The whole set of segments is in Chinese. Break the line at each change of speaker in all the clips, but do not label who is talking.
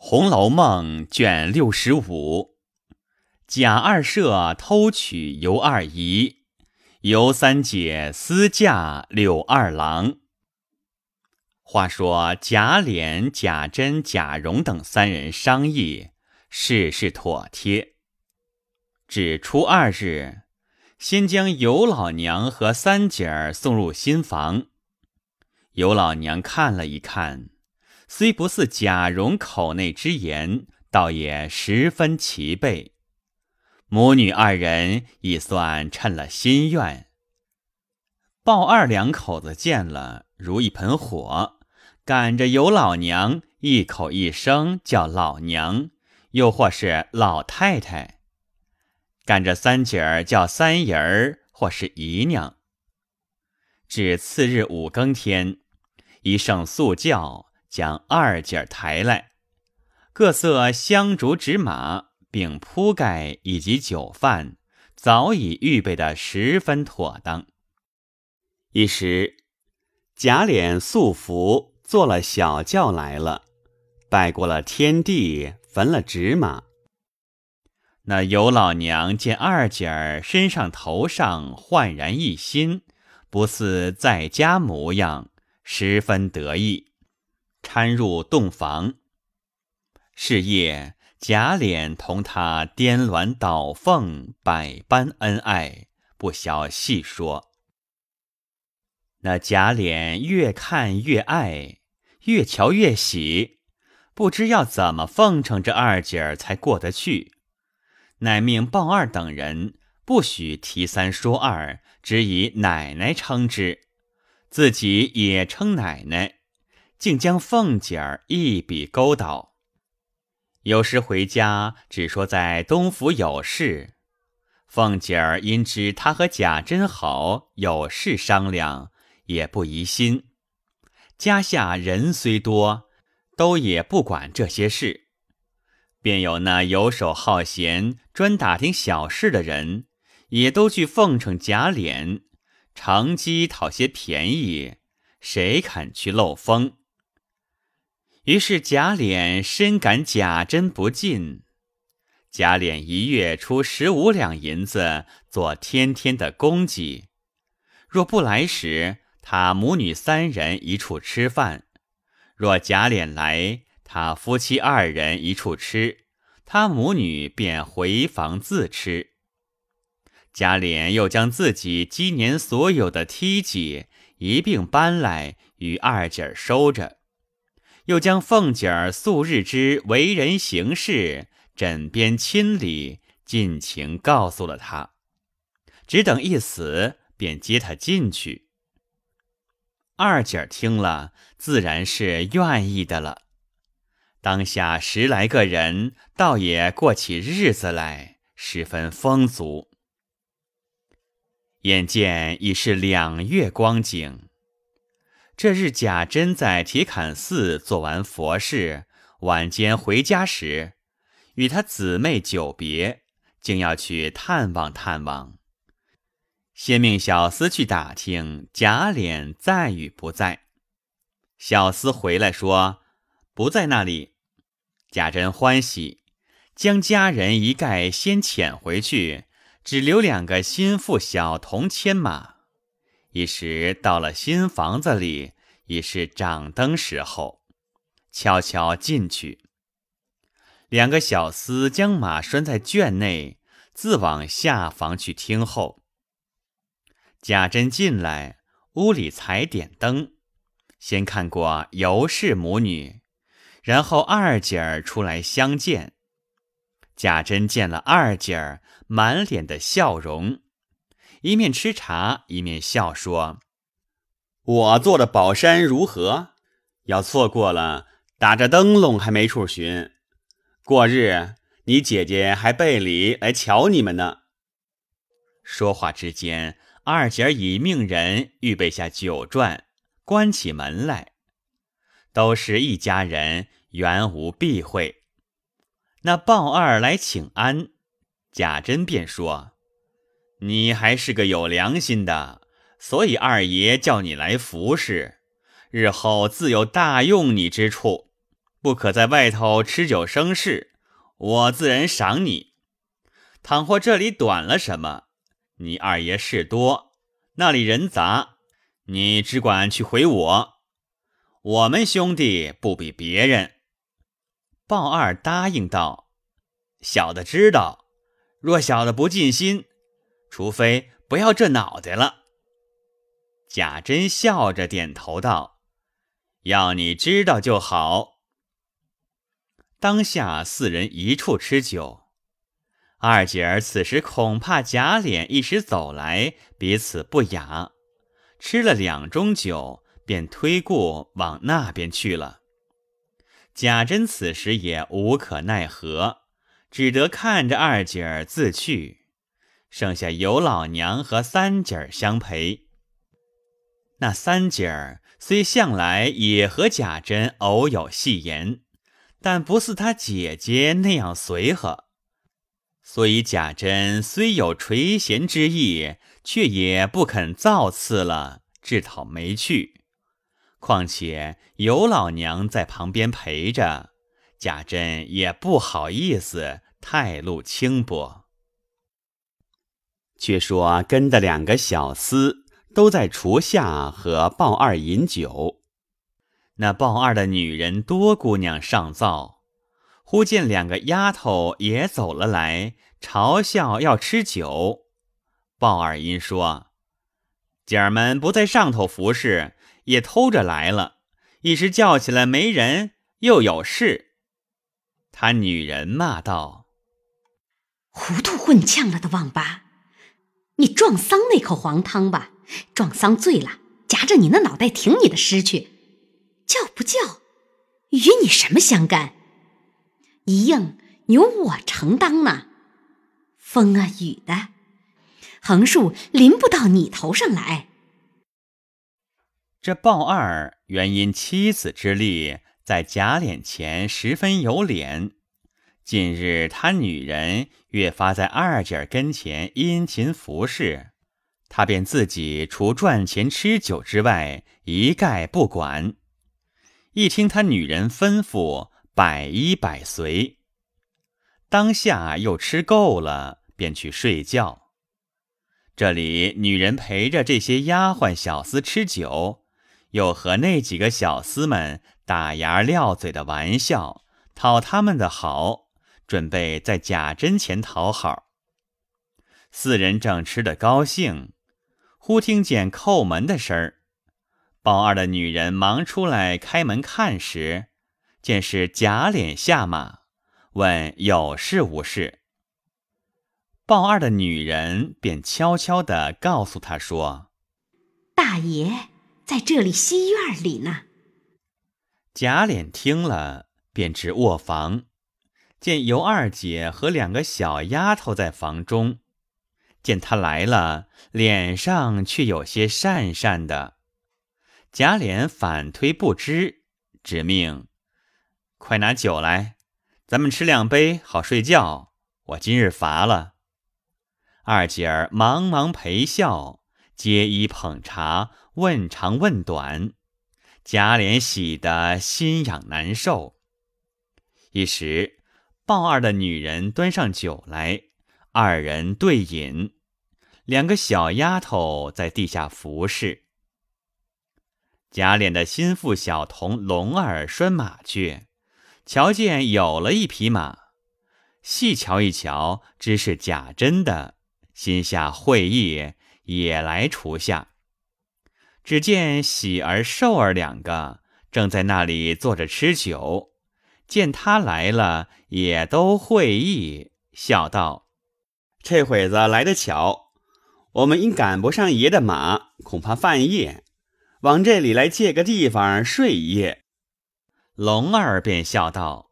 红楼梦》卷六十五，贾二舍偷娶尤二姨，尤三姐私嫁柳二郎。话说贾琏、贾珍、贾蓉等三人商议，事事妥帖。至初二日，先将尤老娘和三姐儿送入新房。尤老娘看了一看。虽不似贾蓉口内之言，倒也十分齐备。母女二人已算称了心愿。鲍二两口子见了，如一盆火，赶着尤老娘一口一声叫老娘，又或是老太太；赶着三姐儿叫三姨儿，或是姨娘。至次日五更天，一声素叫。将二姐抬来，各色香烛纸马，并铺盖以及酒饭，早已预备的十分妥当。一时，贾琏素服坐了小轿来了，拜过了天地，焚了纸马。那尤老娘见二姐儿身上头上焕然一新，不似在家模样，十分得意。搀入洞房，是夜贾琏同他颠鸾倒凤，百般恩爱，不消细说。那贾琏越看越爱，越瞧越喜，不知要怎么奉承这二姐儿才过得去，乃命鲍二等人不许提三说二，只以奶奶称之，自己也称奶奶。竟将凤姐儿一笔勾倒。有时回家只说在东府有事，凤姐儿因知他和贾珍好，有事商量，也不疑心。家下人虽多，都也不管这些事，便有那游手好闲、专打听小事的人，也都去奉承贾琏，乘机讨些便宜，谁肯去漏风？于是贾琏深感贾珍不尽，贾琏一月出十五两银子做天天的供给。若不来时，他母女三人一处吃饭；若贾琏来，他夫妻二人一处吃，他母女便回房自吃。贾琏又将自己今年所有的梯级一并搬来与二姐收着。又将凤姐儿素日之为人行事、枕边亲礼尽情告诉了他，只等一死，便接他进去。二姐儿听了，自然是愿意的了。当下十来个人，倒也过起日子来，十分丰足。眼见已是两月光景。这日，贾珍在铁槛寺做完佛事，晚间回家时，与他姊妹久别，竟要去探望探望。先命小厮去打听贾琏在与不在。小厮回来说不在那里。贾珍欢喜，将家人一概先遣回去，只留两个心腹小童牵马。一时到了新房子里，已是掌灯时候，悄悄进去。两个小厮将马拴在圈内，自往下房去听候。贾珍进来，屋里才点灯，先看过尤氏母女，然后二姐儿出来相见。贾珍见了二姐儿，满脸的笑容。一面吃茶，一面笑说：“我做的宝山如何？要错过了，打着灯笼还没处寻。过日，你姐姐还备礼来瞧你们呢。”说话之间，二姐已命人预备下酒馔，关起门来，都是一家人，原无避讳。那鲍二来请安，贾珍便说。你还是个有良心的，所以二爷叫你来服侍，日后自有大用你之处。不可在外头吃酒生事，我自然赏你。倘或这里短了什么，你二爷事多，那里人杂，你只管去回我。我们兄弟不比别人。”鲍二答应道：“小的知道，若小的不尽心，除非不要这脑袋了。”贾珍笑着点头道：“要你知道就好。”当下四人一处吃酒，二姐儿此时恐怕贾琏一时走来，彼此不雅，吃了两盅酒，便推顾往那边去了。贾珍此时也无可奈何，只得看着二姐儿自去，剩下尤老娘和三姐儿相陪。那三姐儿虽向来也和贾珍偶有戏言，但不似她姐姐那样随和，所以贾珍虽有垂涎之意，却也不肯造次了，自讨没趣。况且尤老娘在旁边陪着，贾珍也不好意思太露轻薄。却说跟的两个小厮都在厨下和鲍二饮酒，那鲍二的女人多姑娘上灶，忽见两个丫头也走了来，嘲笑要吃酒。鲍二因说：“姐儿们不在上头服侍。”也偷着来了，一时叫起来没人，又有事。他女人骂道：“
糊涂混呛了的王八，你撞丧那口黄汤吧，撞丧醉了，夹着你那脑袋挺你的尸去，叫不叫，与你什么相干？一应由我承当呢。风啊雨的，横竖淋不到你头上来。”
这鲍二原因妻子之力，在贾琏前十分有脸。近日他女人越发在二姐跟前殷勤服侍，他便自己除赚钱吃酒之外，一概不管。一听他女人吩咐，百依百随。当下又吃够了，便去睡觉。这里女人陪着这些丫鬟小厮吃酒。又和那几个小厮们打牙撂嘴的玩笑，讨他们的好，准备在贾珍前讨好。四人正吃得高兴，忽听见叩门的声儿。鲍二的女人忙出来开门看时，见是贾琏下马，问有事无事。鲍二的女人便悄悄地告诉他说：“
大爷。”在这里西院里呢。
贾琏听了，便至卧房，见尤二姐和两个小丫头在房中，见他来了，脸上却有些讪讪的。贾琏反推不知，只命快拿酒来，咱们吃两杯，好睡觉。我今日乏了。二姐儿忙忙陪笑，接衣捧茶。问长问短，贾琏喜得心痒难受。一时，鲍二的女人端上酒来，二人对饮，两个小丫头在地下服侍。贾琏的心腹小童龙儿拴马去，瞧见有了一匹马，细瞧一瞧，知是贾珍的，心下会意，也来厨下。只见喜儿、寿儿两个正在那里坐着吃酒，见他来了，也都会意，笑道：“这会子来得巧，我们因赶不上爷的马，恐怕半夜，往这里来借个地方睡一夜。”龙儿便笑道：“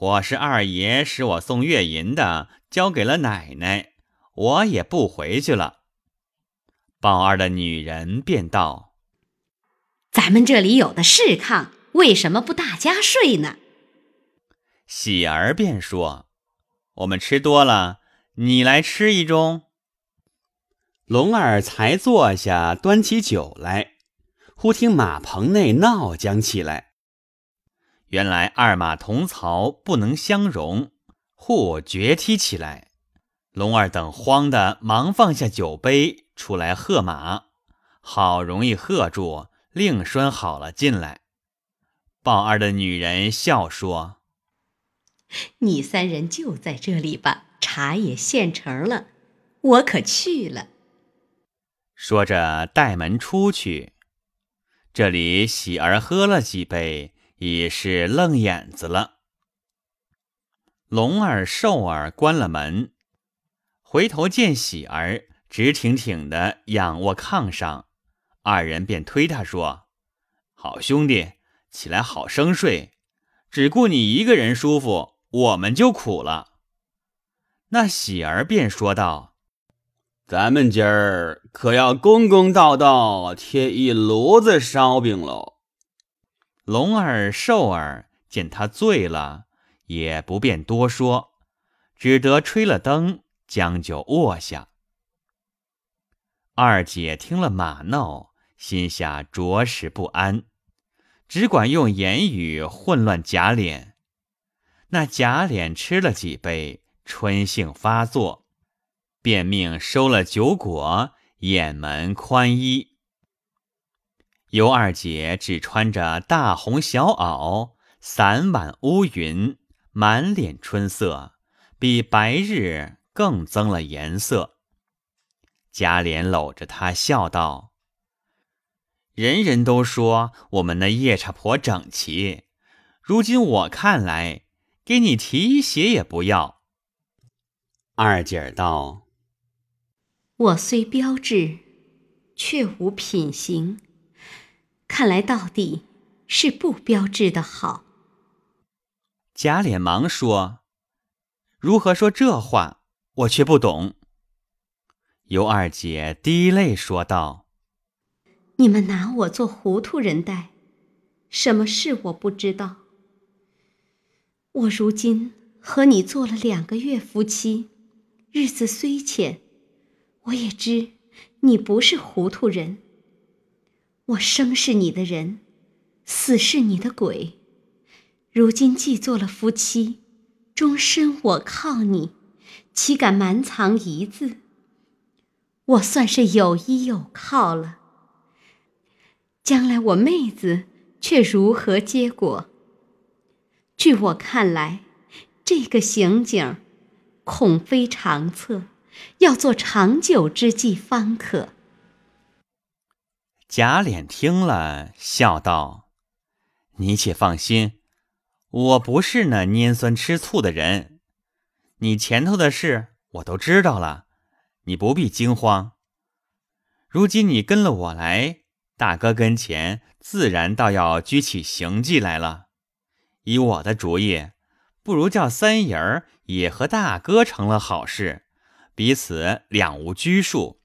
我是二爷使我送月银的，交给了奶奶，我也不回去了。”宝二的女人便道。
咱们这里有的是炕，为什么不大家睡呢？
喜儿便说：“我们吃多了，你来吃一盅。”龙儿才坐下，端起酒来，忽听马棚内闹将起来。原来二马同槽不能相容，互决踢起来。龙儿等慌的忙放下酒杯，出来喝马，好容易喝住，另拴好了进来。鲍二的女人笑说：“
你三人就在这里吧，茶也现成了，我可去了。”
说着带门出去。这里喜儿喝了几杯，已是愣眼子了。龙儿、寿儿关了门。回头见喜儿直挺挺的仰卧炕上，二人便推他说：“好兄弟，起来好生睡，只顾你一个人舒服，我们就苦了。”那喜儿便说道：“
咱们今儿可要公公道道贴一炉子烧饼喽。”
龙儿、寿儿见他醉了，也不便多说，只得吹了灯。将就卧下。二姐听了马闹，心下着实不安，只管用言语混乱贾琏。那贾琏吃了几杯，春性发作，便命收了酒果，掩门宽衣。尤二姐只穿着大红小袄，伞挽乌云，满脸春色，比白日。更增了颜色。贾琏搂着她笑道：“人人都说我们那夜叉婆整齐，如今我看来，给你提鞋也不要。”
二姐儿道：“
我虽标致，却无品行，看来到底是不标致的好。”
贾琏忙说：“如何说这话？”我却不懂。尤二姐滴泪说道：“
你们拿我做糊涂人待，什么事我不知道。我如今和你做了两个月夫妻，日子虽浅，我也知你不是糊涂人。我生是你的人，死是你的鬼。如今既做了夫妻，终身我靠你。”岂敢瞒藏一字？我算是有依有靠了。将来我妹子却如何结果？据我看来，这个刑警恐非长策，要做长久之计方可。
贾琏听了，笑道：“你且放心，我不是那拈酸吃醋的人。”你前头的事我都知道了，你不必惊慌。如今你跟了我来，大哥跟前自然倒要举起行迹来了。以我的主意，不如叫三爷儿也和大哥成了好事，彼此两无拘束，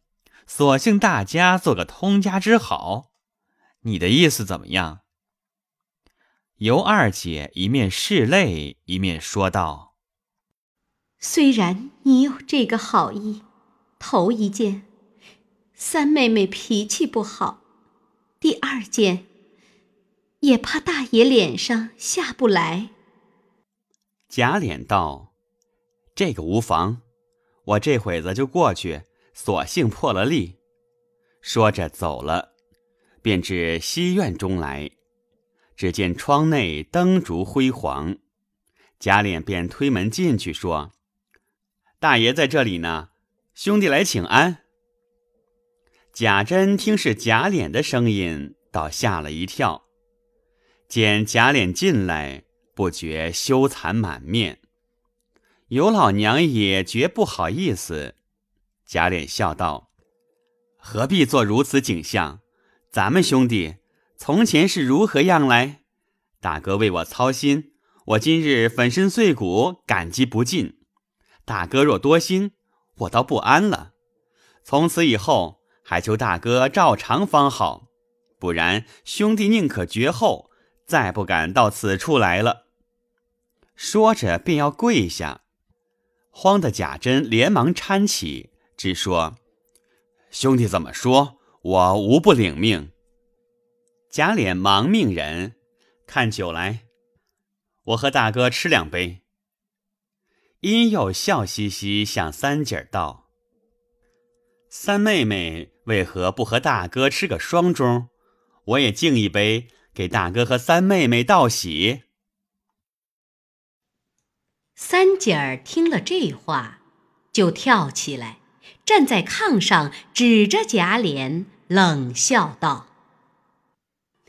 索性大家做个通家之好。你的意思怎么样？尤二姐一面拭泪，一面说道。
虽然你有这个好意，头一件，三妹妹脾气不好；第二件，也怕大爷脸上下不来。
贾琏道：“这个无妨，我这会子就过去，索性破了例。”说着走了，便至西院中来，只见窗内灯烛辉煌，贾琏便推门进去说。大爷在这里呢，兄弟来请安。贾珍听是贾琏的声音，倒吓了一跳。见贾琏进来，不觉羞惭满面。尤老娘也觉不好意思。贾琏笑道：“何必做如此景象？咱们兄弟从前是如何样来？大哥为我操心，我今日粉身碎骨，感激不尽。”大哥若多心，我倒不安了。从此以后，还求大哥照常方好，不然兄弟宁可绝后，再不敢到此处来了。说着便要跪下，慌的贾珍连忙搀起，只说：“兄弟怎么说，我无不领命。”贾琏忙命人看酒来，我和大哥吃两杯。殷又笑嘻嘻向三姐儿道：“三妹妹为何不和大哥吃个双盅？我也敬一杯，给大哥和三妹妹道喜。”
三姐儿听了这话，就跳起来，站在炕上，指着贾琏冷笑道：“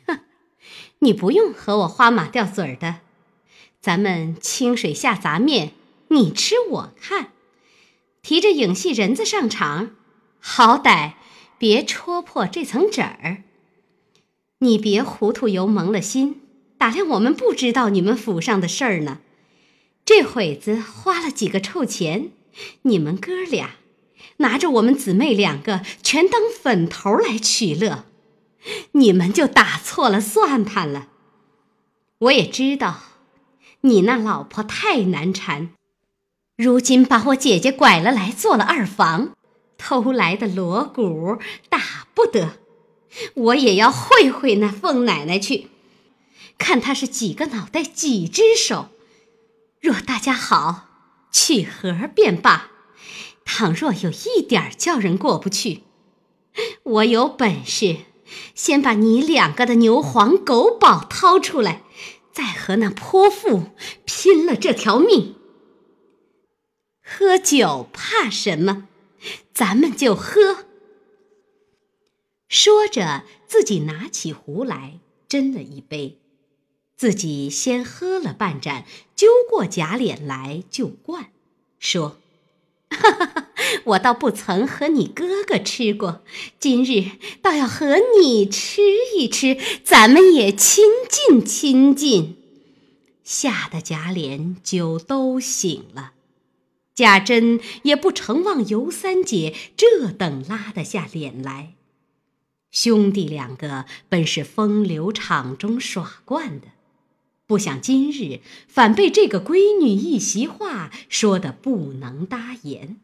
哼，你不用和我花马吊嘴儿的，咱们清水下杂面。”你吃我看，提着影戏人子上场，好歹别戳破这层纸儿。你别糊涂油蒙了心，打量我们不知道你们府上的事儿呢。这会子花了几个臭钱，你们哥俩拿着我们姊妹两个全当粉头来取乐，你们就打错了算盘了。我也知道，你那老婆太难缠。如今把我姐姐拐了来做了二房，偷来的锣鼓打不得，我也要会会那凤奶奶去，看她是几个脑袋几只手。若大家好，取和便罢；倘若有一点叫人过不去，我有本事先把你两个的牛黄狗宝掏出来，再和那泼妇拼了这条命。喝酒怕什么？咱们就喝。说着，自己拿起壶来斟了一杯，自己先喝了半盏，揪过贾琏来就灌，说：“哈哈哈，我倒不曾和你哥哥吃过，今日倒要和你吃一吃，咱们也亲近亲近。”吓得贾琏酒都醒了。贾珍也不承望尤三姐这等拉得下脸来，兄弟两个本是风流场中耍惯的，不想今日反被这个闺女一席话说得不能搭言。